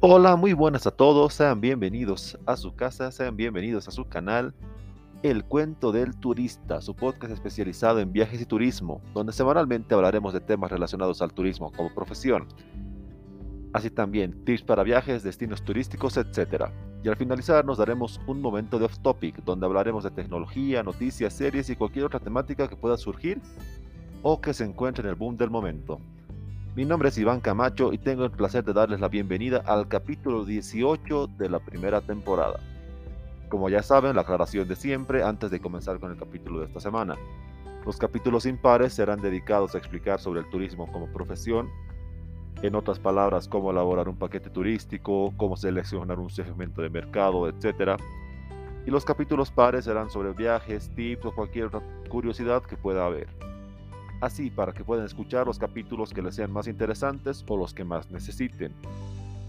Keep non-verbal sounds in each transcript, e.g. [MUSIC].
Hola, muy buenas a todos, sean bienvenidos a su casa, sean bienvenidos a su canal El Cuento del Turista, su podcast especializado en viajes y turismo, donde semanalmente hablaremos de temas relacionados al turismo como profesión, así también tips para viajes, destinos turísticos, etc. Y al finalizar nos daremos un momento de off topic, donde hablaremos de tecnología, noticias, series y cualquier otra temática que pueda surgir o que se encuentre en el boom del momento. Mi nombre es Iván Camacho y tengo el placer de darles la bienvenida al capítulo 18 de la primera temporada. Como ya saben, la aclaración de siempre antes de comenzar con el capítulo de esta semana. Los capítulos impares serán dedicados a explicar sobre el turismo como profesión, en otras palabras, cómo elaborar un paquete turístico, cómo seleccionar un segmento de mercado, etc. Y los capítulos pares serán sobre viajes, tips o cualquier otra curiosidad que pueda haber así para que puedan escuchar los capítulos que les sean más interesantes o los que más necesiten.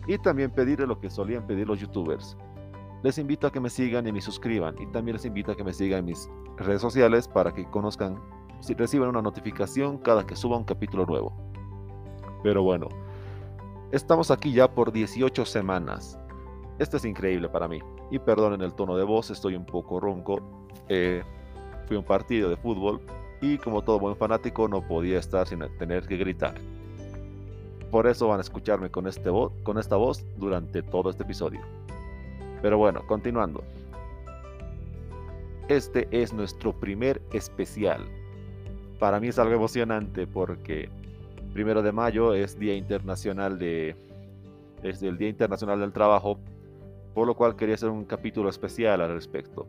Y también pedirle lo que solían pedir los youtubers. Les invito a que me sigan y me suscriban y también les invito a que me sigan en mis redes sociales para que conozcan si reciban una notificación cada que suba un capítulo nuevo. Pero bueno, estamos aquí ya por 18 semanas. Esto es increíble para mí. Y perdonen el tono de voz, estoy un poco ronco. Eh, fui a un partido de fútbol y como todo buen fanático no podía estar sin tener que gritar. Por eso van a escucharme con, este con esta voz durante todo este episodio. Pero bueno, continuando. Este es nuestro primer especial. Para mí es algo emocionante porque primero de mayo es Día Internacional de es el Día Internacional del Trabajo, por lo cual quería hacer un capítulo especial al respecto.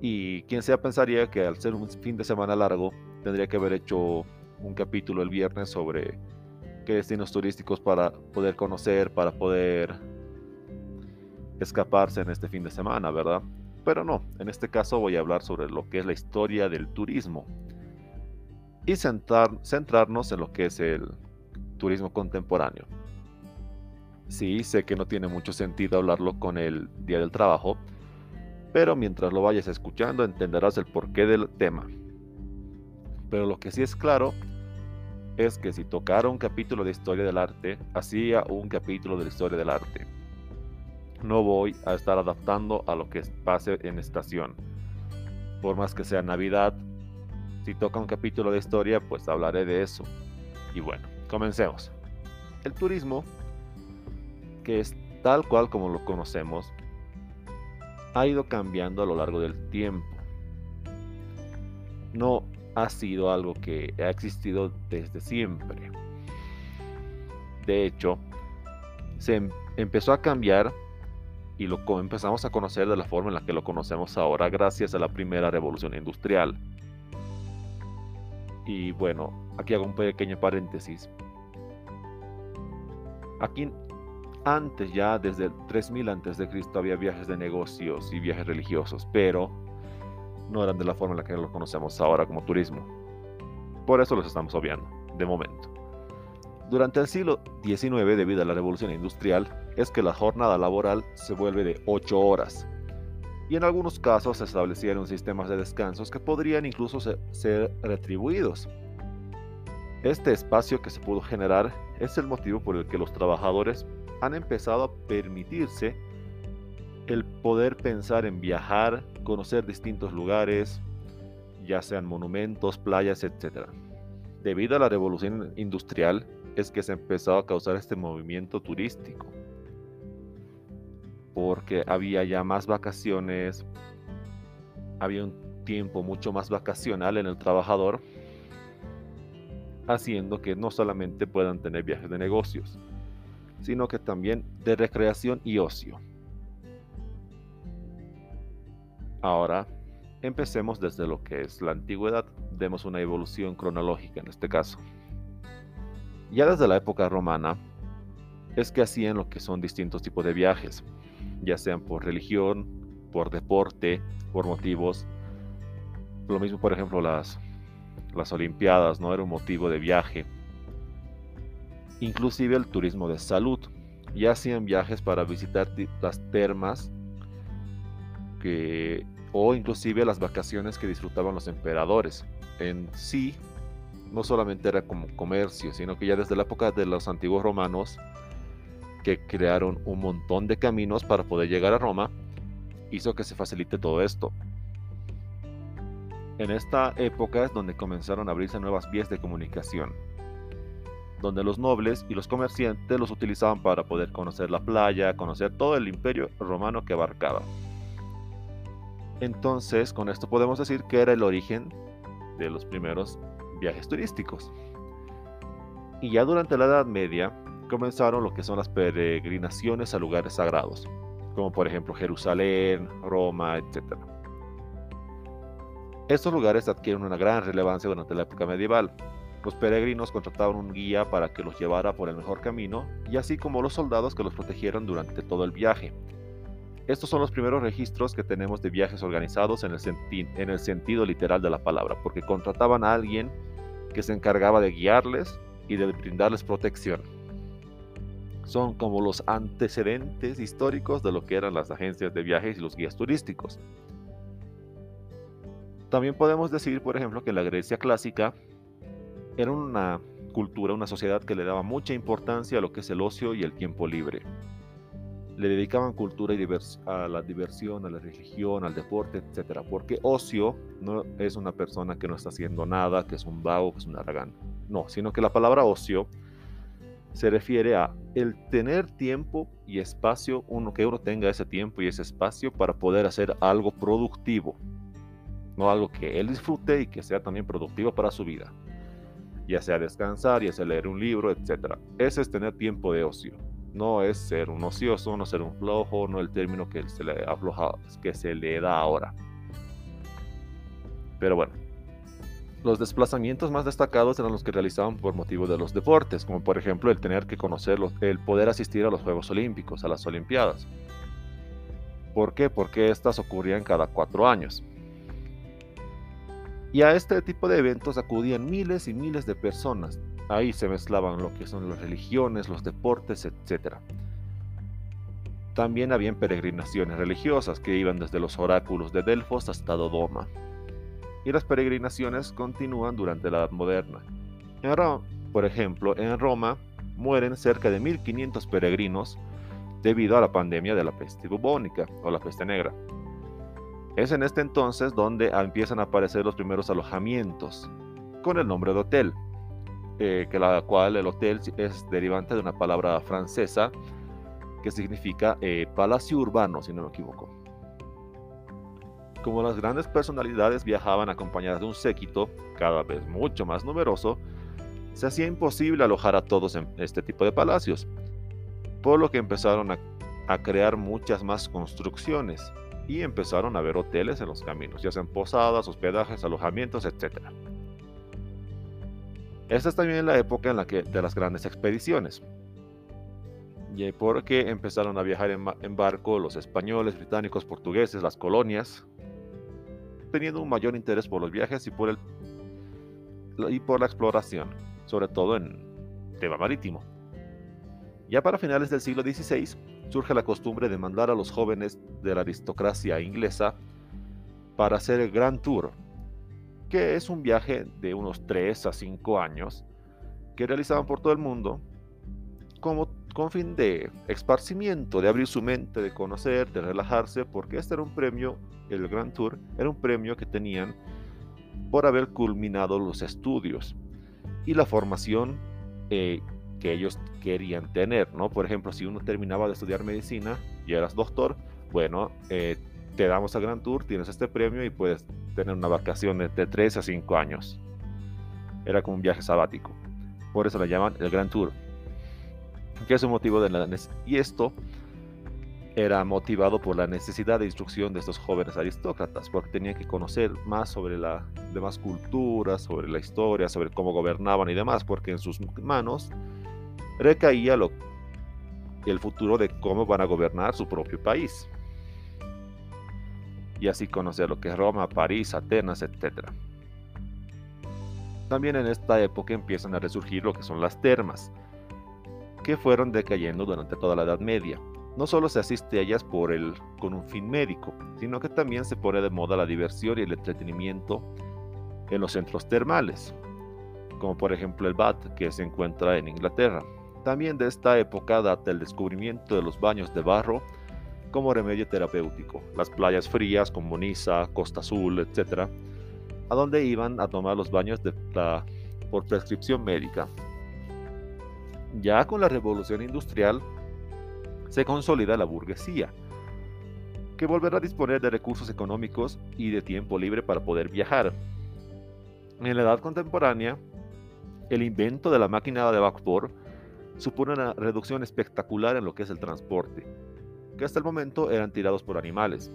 Y quien sea pensaría que al ser un fin de semana largo, tendría que haber hecho un capítulo el viernes sobre qué destinos turísticos para poder conocer, para poder escaparse en este fin de semana, ¿verdad? Pero no, en este caso voy a hablar sobre lo que es la historia del turismo y centrarnos en lo que es el turismo contemporáneo. Sí, sé que no tiene mucho sentido hablarlo con el Día del Trabajo, pero mientras lo vayas escuchando entenderás el porqué del tema. Pero lo que sí es claro es que si tocara un capítulo de historia del arte, hacía un capítulo de la historia del arte. No voy a estar adaptando a lo que pase en estación. Por más que sea Navidad, si toca un capítulo de historia, pues hablaré de eso. Y bueno, comencemos. El turismo, que es tal cual como lo conocemos, ha ido cambiando a lo largo del tiempo. No ha sido algo que ha existido desde siempre. De hecho, se em-, empezó a cambiar y lo empezamos a conocer de la forma en la que lo conocemos ahora gracias a la primera revolución industrial. Y bueno, aquí hago un pequeño paréntesis. Aquí antes ya, desde el 3000 antes de Cristo, había viajes de negocios y viajes religiosos, pero no eran de la forma en la que lo conocemos ahora como turismo. Por eso los estamos obviando, de momento. Durante el siglo XIX, debido a la revolución industrial, es que la jornada laboral se vuelve de 8 horas. Y en algunos casos se establecieron sistemas de descansos que podrían incluso ser retribuidos. Este espacio que se pudo generar es el motivo por el que los trabajadores han empezado a permitirse el poder pensar en viajar, conocer distintos lugares, ya sean monumentos, playas, etc. Debido a la revolución industrial es que se empezó a causar este movimiento turístico, porque había ya más vacaciones, había un tiempo mucho más vacacional en el trabajador, haciendo que no solamente puedan tener viajes de negocios, sino que también de recreación y ocio. Ahora, empecemos desde lo que es la antigüedad, demos una evolución cronológica en este caso. Ya desde la época romana, es que hacían lo que son distintos tipos de viajes, ya sean por religión, por deporte, por motivos. Lo mismo, por ejemplo, las, las Olimpiadas, ¿no? Era un motivo de viaje inclusive el turismo de salud. Ya hacían viajes para visitar las termas o inclusive las vacaciones que disfrutaban los emperadores. En sí, no solamente era como comercio, sino que ya desde la época de los antiguos romanos, que crearon un montón de caminos para poder llegar a Roma, hizo que se facilite todo esto. En esta época es donde comenzaron a abrirse nuevas vías de comunicación, donde los nobles y los comerciantes los utilizaban para poder conocer la playa, conocer todo el imperio romano que abarcaba. Entonces, con esto podemos decir que era el origen de los primeros viajes turísticos. Y ya durante la Edad Media comenzaron lo que son las peregrinaciones a lugares sagrados, como por ejemplo Jerusalén, Roma, etc. Estos lugares adquieren una gran relevancia durante la época medieval. Los peregrinos contrataban un guía para que los llevara por el mejor camino, y así como los soldados que los protegieran durante todo el viaje. Estos son los primeros registros que tenemos de viajes organizados en el, en el sentido literal de la palabra, porque contrataban a alguien que se encargaba de guiarles y de brindarles protección. Son como los antecedentes históricos de lo que eran las agencias de viajes y los guías turísticos. También podemos decir, por ejemplo, que la Grecia clásica era una cultura, una sociedad que le daba mucha importancia a lo que es el ocio y el tiempo libre le dedicaban cultura y a la diversión, a la religión, al deporte, etc. Porque ocio no es una persona que no está haciendo nada, que es un vago, que es un aragán. No, sino que la palabra ocio se refiere a el tener tiempo y espacio, uno que uno tenga ese tiempo y ese espacio para poder hacer algo productivo. No algo que él disfrute y que sea también productivo para su vida. Ya sea descansar, ya sea leer un libro, etc. Ese es tener tiempo de ocio no es ser un ocioso, no ser un flojo, no el término que se le, afloja, que se le da ahora. Pero bueno, los desplazamientos más destacados eran los que realizaban por motivo de los deportes, como por ejemplo el tener que conocer, el poder asistir a los Juegos Olímpicos, a las Olimpiadas. ¿Por qué? Porque estas ocurrían cada cuatro años. Y a este tipo de eventos acudían miles y miles de personas, Ahí se mezclaban lo que son las religiones, los deportes, etc. También habían peregrinaciones religiosas que iban desde los oráculos de Delfos hasta Dodoma. Y las peregrinaciones continúan durante la Edad Moderna. En Roma, por ejemplo, en Roma mueren cerca de 1500 peregrinos debido a la pandemia de la peste bubónica o la peste negra. Es en este entonces donde empiezan a aparecer los primeros alojamientos con el nombre de hotel, eh, que la cual el hotel es derivante de una palabra francesa que significa eh, palacio urbano, si no me equivoco. Como las grandes personalidades viajaban acompañadas de un séquito, cada vez mucho más numeroso, se hacía imposible alojar a todos en este tipo de palacios, por lo que empezaron a, a crear muchas más construcciones y empezaron a ver hoteles en los caminos, ya sean posadas, hospedajes, alojamientos, etc. Esta es también la época en la que de las grandes expediciones. Y porque empezaron a viajar en, barco los españoles, británicos, portugueses, las colonias, teniendo un mayor interés por los viajes y por, el, y por la exploración, sobre todo en tema marítimo. Ya para finales del siglo XVI surge la costumbre de mandar a los jóvenes de la aristocracia inglesa para hacer el Grand Tour, que es un viaje de unos 3 a 5 años que realizaban por todo el mundo como con fin de esparcimiento, de abrir su mente, de conocer, de relajarse, porque este era un premio, el Grand Tour, era un premio que tenían por haber culminado los estudios y la formación eh, que ellos querían tener, ¿no? Por ejemplo, si uno terminaba de estudiar medicina y eras doctor, bueno, eh, te damos el Grand Tour, tienes este premio y puedes tener una vacación de 3 a 5 años. Era como un viaje sabático. Por eso le llaman el Grand Tour. Que es un motivo de la y esto era motivado por la necesidad de instrucción de estos jóvenes aristócratas, porque tenían que conocer más sobre la demás culturas, sobre la historia, sobre cómo gobernaban y demás, porque en sus manos recaía lo, el futuro de cómo van a gobernar su propio país y así conocer lo que es Roma, París, Atenas, etc. También en esta época empiezan a resurgir lo que son las termas, que fueron decayendo durante toda la Edad Media. No solo se asiste a ellas por el, con un fin médico, sino que también se pone de moda la diversión y el entretenimiento en los centros termales. como por ejemplo el Bath, que se encuentra en Inglaterra. También de esta época data el descubrimiento de los baños de barro como remedio terapéutico, las playas frías como Niza, Costa Azul, etc., a donde iban a tomar los baños por prescripción médica. Ya con la revolución industrial se consolida la burguesía, que volverá a disponer de recursos económicos y de tiempo libre para poder viajar. En la edad contemporánea, el invento de la máquina de vapor supone una reducción espectacular en lo que es el transporte, que hasta el momento eran tirados por animales.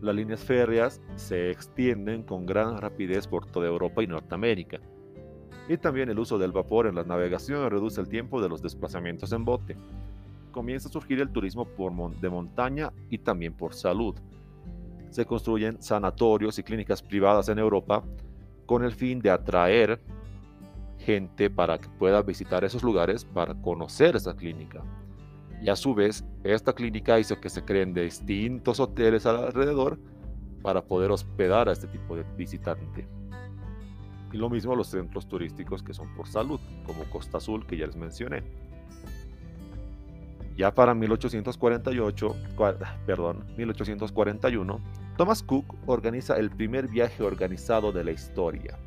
Las líneas férreas se extienden con gran rapidez por toda Europa y Norteamérica. Y también el uso del vapor en la navegación reduce el tiempo de los desplazamientos en bote. Comienza a surgir el turismo por de montaña y también por salud. Se construyen sanatorios y clínicas privadas en Europa con el fin de atraer gente para que pueda visitar esos lugares para conocer esa clínica. Y a su vez, esta clínica hizo que se creen distintos hoteles alrededor para poder hospedar a este tipo de visitante. Y lo mismo los centros turísticos que son por salud, como Costa Azul que ya les mencioné. Ya para 1848, perdón, 1841, Thomas Cook organiza el primer viaje organizado de la historia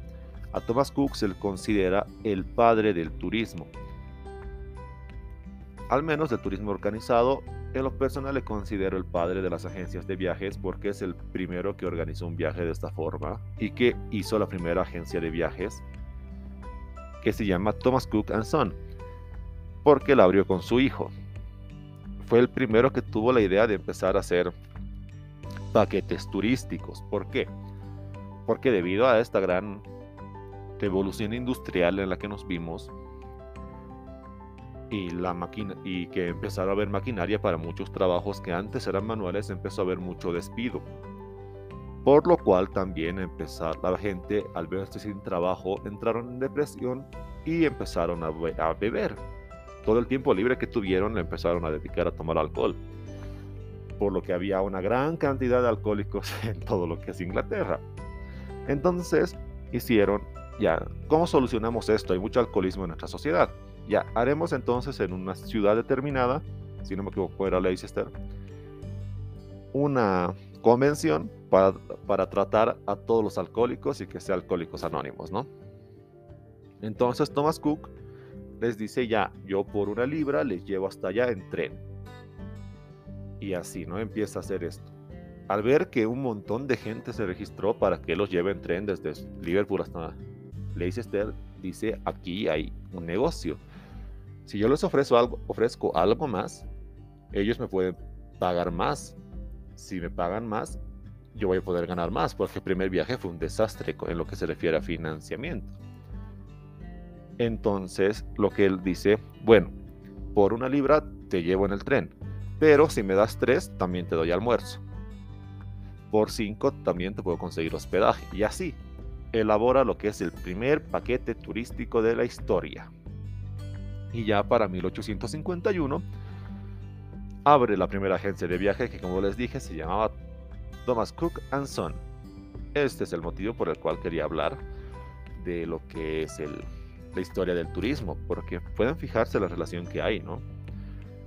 a Thomas Cook se le considera el padre del turismo. Al menos del turismo organizado, en lo personal le considero el padre de las agencias de viajes porque es el primero que organizó un viaje de esta forma y que hizo la primera agencia de viajes que se llama Thomas Cook Son, porque la abrió con su hijo. Fue el primero que tuvo la idea de empezar a hacer paquetes turísticos. ¿Por qué? Porque debido a esta gran revolución industrial en la que nos vimos y la máquina y que empezaron a haber maquinaria para muchos trabajos que antes eran manuales empezó a haber mucho despido. Por lo cual también empezar la gente al verse sin trabajo entraron en depresión y empezaron a, a beber. Todo el tiempo libre que tuvieron empezaron a dedicar a tomar alcohol. Por lo que había una gran cantidad de alcohólicos [LAUGHS] en todo lo que es Inglaterra. Entonces hicieron ya, ¿cómo solucionamos esto? Hay mucho alcoholismo en nuestra sociedad. Ya, haremos entonces en una ciudad determinada, si no me equivoco era Leicester, una convención para, para tratar a todos los alcohólicos y que sean alcohólicos anónimos, ¿no? Entonces Thomas Cook les dice ya, yo por una libra les llevo hasta allá en tren. Y así, ¿no? Empieza a hacer esto. Al ver que un montón de gente se registró para que los lleve en tren desde Liverpool hasta Leicester dice, aquí hay un negocio. Si yo les ofrezco algo, ofrezco algo más, ellos me pueden pagar más. Si me pagan más, yo voy a poder ganar más, porque el primer viaje fue un desastre en lo que se refiere a financiamiento. Entonces, lo que él dice, bueno, por una libra te llevo en el tren, pero si me das tres, también te doy almuerzo. Por cinco, también te puedo conseguir hospedaje. Y así, elabora lo que es el primer paquete turístico de la historia. Y ya para 1851 abre la primera agencia de viaje que como les dije se llamaba Thomas Cook and Son. Este es el motivo por el cual quería hablar de lo que es la historia del turismo, porque pueden fijarse la relación que hay, ¿no?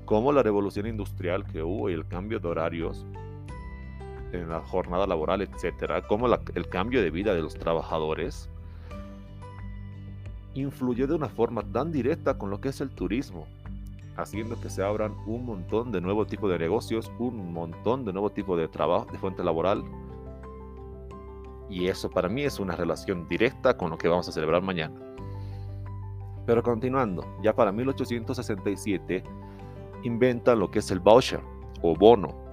Cómo la revolución industrial que hubo y el cambio de horarios en la jornada laboral, etcétera, como el cambio de vida de los trabajadores influyó de una forma tan directa con lo que es el turismo, haciendo que se abran un montón de nuevos tipos de negocios, un montón de nuevo tipo de trabajo, de fuente laboral. Y eso para mí es una relación directa con lo que vamos a celebrar mañana. Pero continuando, ya para 1867 inventan lo que es el voucher o bono,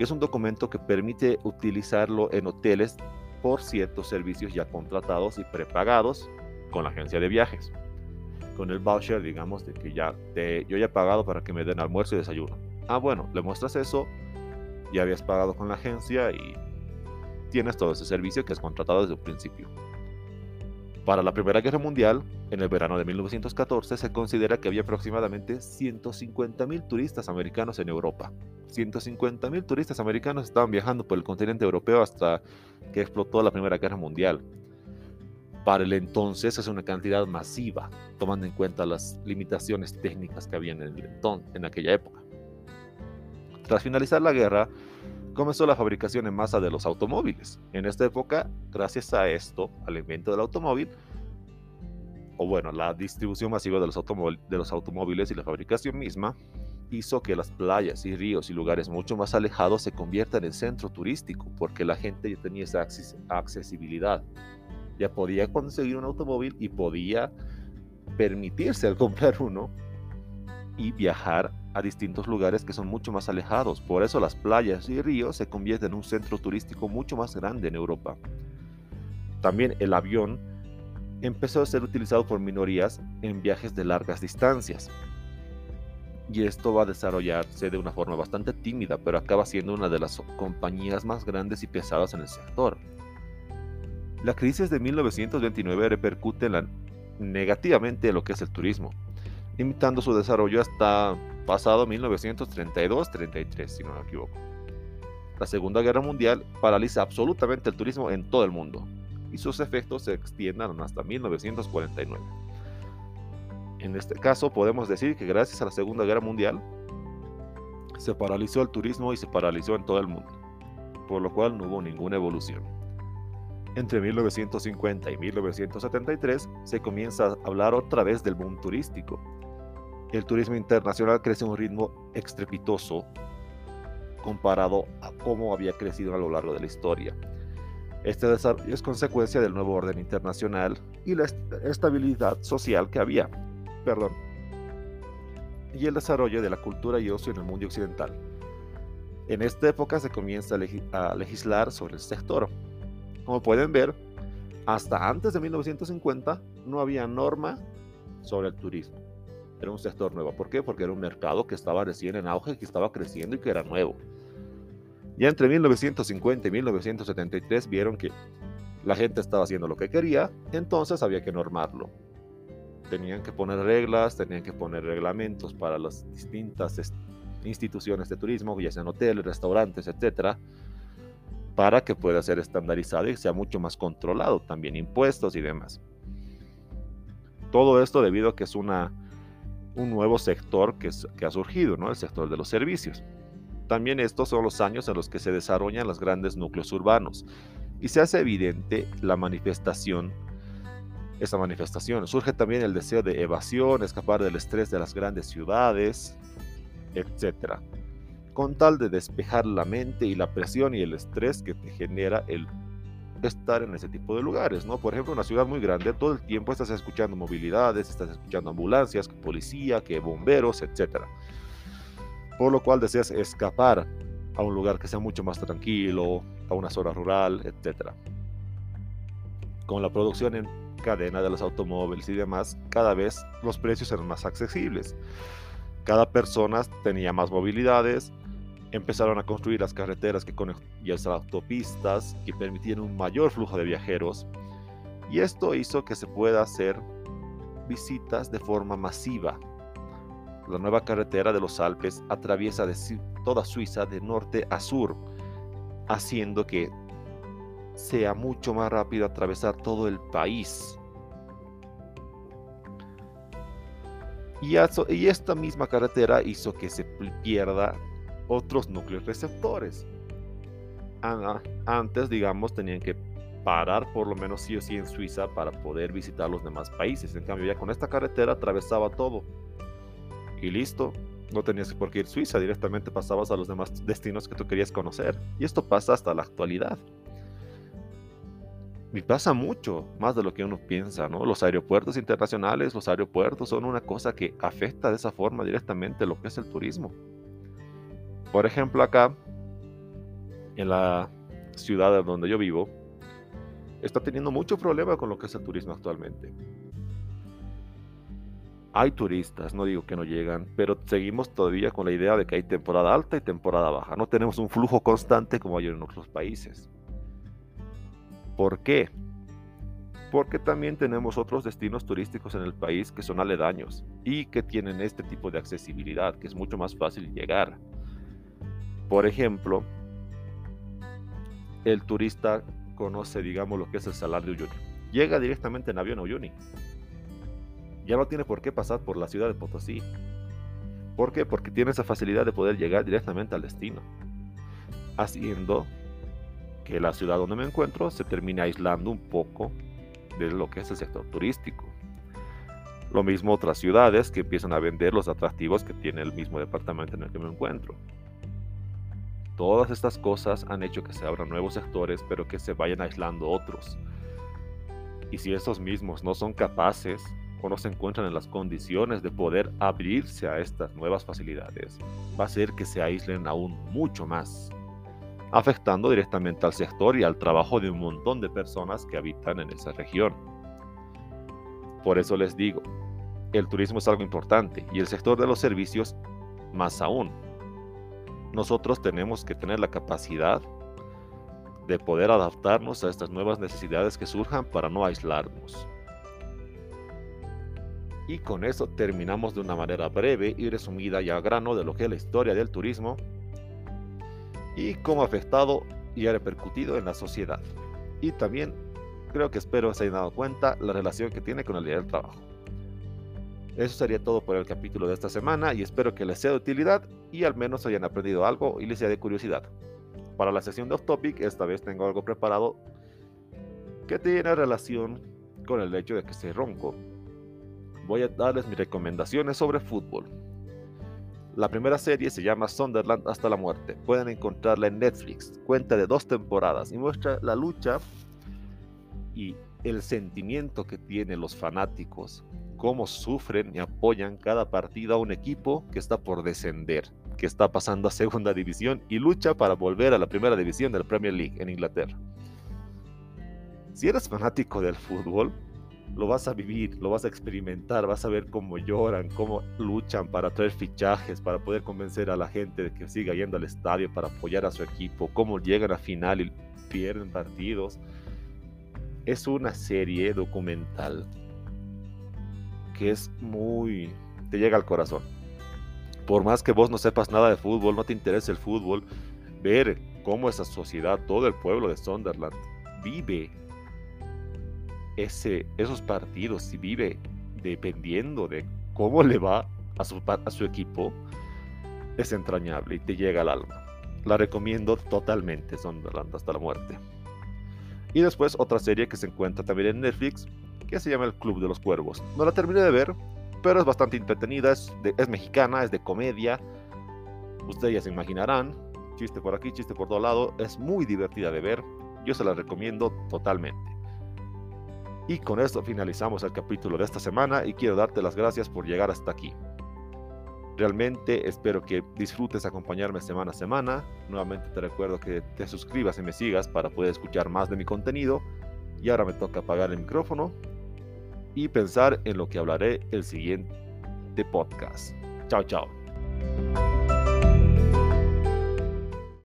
que es un documento que permite utilizarlo en hoteles por ciertos servicios ya contratados y prepagados con la agencia de viajes. Con el voucher, digamos, de que ya yo ya he pagado para que me den almuerzo y desayuno. Ah, bueno, le muestras eso, ya habías pagado con la agencia y tienes todo ese servicio que has contratado desde un principio. Para la Primera Guerra Mundial, en el verano de 1914, se considera que había aproximadamente 150.000 turistas americanos en Europa. 150.000 turistas americanos estaban viajando por el continente europeo hasta que explotó la Primera Guerra Mundial. para el entonces es una cantidad masiva, tomando en cuenta las limitaciones técnicas que había en, el, en aquella época. Tras finalizar la guerra, comenzó la fabricación en masa de los automóviles. En esta época, gracias a esto, al invento del automóvil, o bueno, la distribución masiva de los, automóviles y la fabricación misma, hizo que las playas y ríos y lugares mucho más alejados se conviertan en centro turístico, porque la gente ya tenía esa accesibilidad. Ya podía conseguir un automóvil y podía permitirse al comprar uno y viajar a distintos lugares que son mucho más alejados. Por eso las playas y ríos se convierten en un centro turístico mucho más grande en Europa. También el avión empezó a ser utilizado por minorías en viajes de largas distancias. Y esto va a desarrollarse de una forma bastante tímida, pero acaba siendo una de las compañías más grandes y pesadas en el sector. La crisis de 1929 repercute negativamente en lo que es el turismo, limitando su desarrollo hasta pasado 1932-33, si no me equivoco. La Segunda Guerra Mundial paraliza absolutamente el turismo en todo el mundo y sus efectos se extiendan hasta 1949. En este caso podemos decir que gracias a la Segunda Guerra Mundial se paralizó el turismo y se paralizó en todo el mundo, por lo cual no hubo ninguna evolución. Entre 1950 y 1973 se comienza a hablar otra vez del boom turístico. El turismo internacional crece a un ritmo estrepitoso comparado a cómo había crecido a lo largo de la historia. Este desarrollo es consecuencia del nuevo orden internacional y la estabilidad social que había. Perdón. Y el desarrollo de la cultura y ocio en el mundo occidental. En esta época se comienza a legislar sobre el sector, como pueden ver, hasta antes de 1950 no había norma sobre el turismo. Era un sector nuevo. ¿Por qué? Porque era un mercado que estaba recién en auge, que estaba creciendo y que era nuevo. Ya entre 1950 y 1973 vieron que la gente estaba haciendo lo que quería, entonces había que normarlo. Tenían que poner reglas, tenían que poner reglamentos para las distintas instituciones de turismo, ya sean hoteles, restaurantes, etcétera, para que pueda ser estandarizado y sea mucho más controlado, también impuestos y demás. Todo esto debido a que es una, un nuevo sector que, que ha surgido, ¿no? el sector de los servicios. También estos son los años en los que se desarrollan los grandes núcleos urbanos y se hace evidente la manifestación, esa manifestación. Surge también el deseo de evasión, escapar del estrés de las grandes ciudades, etc con tal de despejar la mente y la presión y el estrés que te genera el estar en ese tipo de lugares, ¿no? Por ejemplo, una ciudad muy grande, todo el tiempo estás escuchando movilidades, estás escuchando ambulancias, policía, que bomberos, etc. Por lo cual deseas escapar a un lugar que sea mucho más tranquilo, a una zona rural, etc. Con la producción en cadena de los automóviles y demás, cada vez los precios eran más accesibles. Cada persona tenía más movilidades, empezaron a construir las carreteras que y las autopistas que permitían un mayor flujo de viajeros y esto hizo que se pueda hacer visitas de forma masiva. La nueva carretera de los Alpes atraviesa de toda Suiza de norte a sur, haciendo que sea mucho más rápido atravesar todo el país. Y, y esta misma carretera hizo que se pierda otros núcleos receptores. Antes, digamos, tenían que parar por lo menos sí o sí en Suiza para poder visitar los demás países. En cambio, ya con esta carretera atravesaba todo. Y listo, no tenías por qué ir a Suiza, directamente pasabas a los demás destinos que tú querías conocer. Y esto pasa hasta la actualidad. Y pasa mucho, más de lo que uno piensa, ¿no? Los aeropuertos internacionales, los aeropuertos son una cosa que afecta de esa forma directamente lo que es el turismo. Por ejemplo, acá, en la ciudad donde yo vivo, está teniendo mucho problema con lo que es el turismo actualmente. Hay turistas, no digo que no llegan, pero seguimos todavía con la idea de que hay temporada alta y temporada baja. No tenemos un flujo constante como hay en otros países. ¿Por qué? Porque también tenemos otros destinos turísticos en el país que son aledaños y que tienen este tipo de accesibilidad, que es mucho más fácil llegar. Por ejemplo, el turista conoce, digamos, lo que es el Salar de Uyuni. llega directamente en avión a Uyuni. Ya no tiene por qué pasar por la ciudad de Potosí. ¿Por qué? Porque tiene esa facilidad de poder llegar directamente al destino. Haciendo que la ciudad donde me encuentro se termine aislando un poco de lo que es el sector turístico. Lo mismo otras ciudades que empiezan a vender los atractivos que tiene el mismo departamento en el que me encuentro. Todas estas cosas han hecho que se abran nuevos sectores, pero que se vayan aislando otros. Y si esos mismos no son capaces no se encuentran en las condiciones de poder abrirse a estas nuevas facilidades, va a ser que se aíslen aún mucho más, afectando directamente al sector y al trabajo de un montón de personas que habitan en esa región. Por eso les digo, el turismo es algo importante y el sector de los servicios más aún. Nosotros tenemos que tener la capacidad de poder adaptarnos a estas nuevas necesidades que surjan para no aislarnos. Y con eso terminamos de una manera breve y resumida y a grano de lo que es la historia del turismo y cómo ha afectado y ha repercutido en la sociedad. Y también creo que espero se hayan dado cuenta la relación que tiene con el día del trabajo. Eso sería todo por el capítulo de esta semana y espero que les sea de utilidad y al menos hayan aprendido algo y les sea de curiosidad. Para la sesión de off topic, esta vez tengo algo preparado que tiene relación con el hecho de que se ronco. Voy a darles mis recomendaciones sobre fútbol. La primera serie se llama Sunderland hasta la muerte. Pueden encontrarla en Netflix. Cuenta de dos temporadas y muestra la lucha y el sentimiento que tienen los fanáticos, cómo sufren y apoyan cada partida a un equipo que está por descender, que está pasando a segunda división y lucha para volver a la primera división del Premier League en Inglaterra. Si eres fanático del fútbol, lo vas a vivir, lo vas a experimentar, vas a ver cómo lloran, cómo luchan para traer fichajes, para poder convencer a la gente de que siga yendo al estadio para apoyar a su equipo, cómo llegan a final y pierden partidos. Es una serie documental que es muy... te llega al corazón. Por más que vos no sepas nada de fútbol, no te interese el fútbol, ver cómo esa sociedad, todo el pueblo de Sunderland, vive ese, esos partidos y vive dependiendo de cómo le va a su, equipo, es entrañable y te llega al alma. La recomiendo totalmente, Sunderland hasta la muerte. Y después otra serie que se encuentra también en Netflix, que se llama El Club de los Cuervos. No la terminé de ver, pero es bastante entretenida, es, es mexicana, es de comedia. Ustedes ya se imaginarán, chiste por aquí, chiste por todo lado, es muy divertida de ver. Yo se la recomiendo totalmente. Y con esto finalizamos el capítulo de esta semana y quiero darte las gracias por llegar hasta aquí. Realmente espero que disfrutes acompañarme semana a semana. Nuevamente te recuerdo que te suscribas y me sigas para poder escuchar más de mi contenido. Y ahora me toca apagar el micrófono y pensar en lo que hablaré el siguiente podcast. Chao, chao.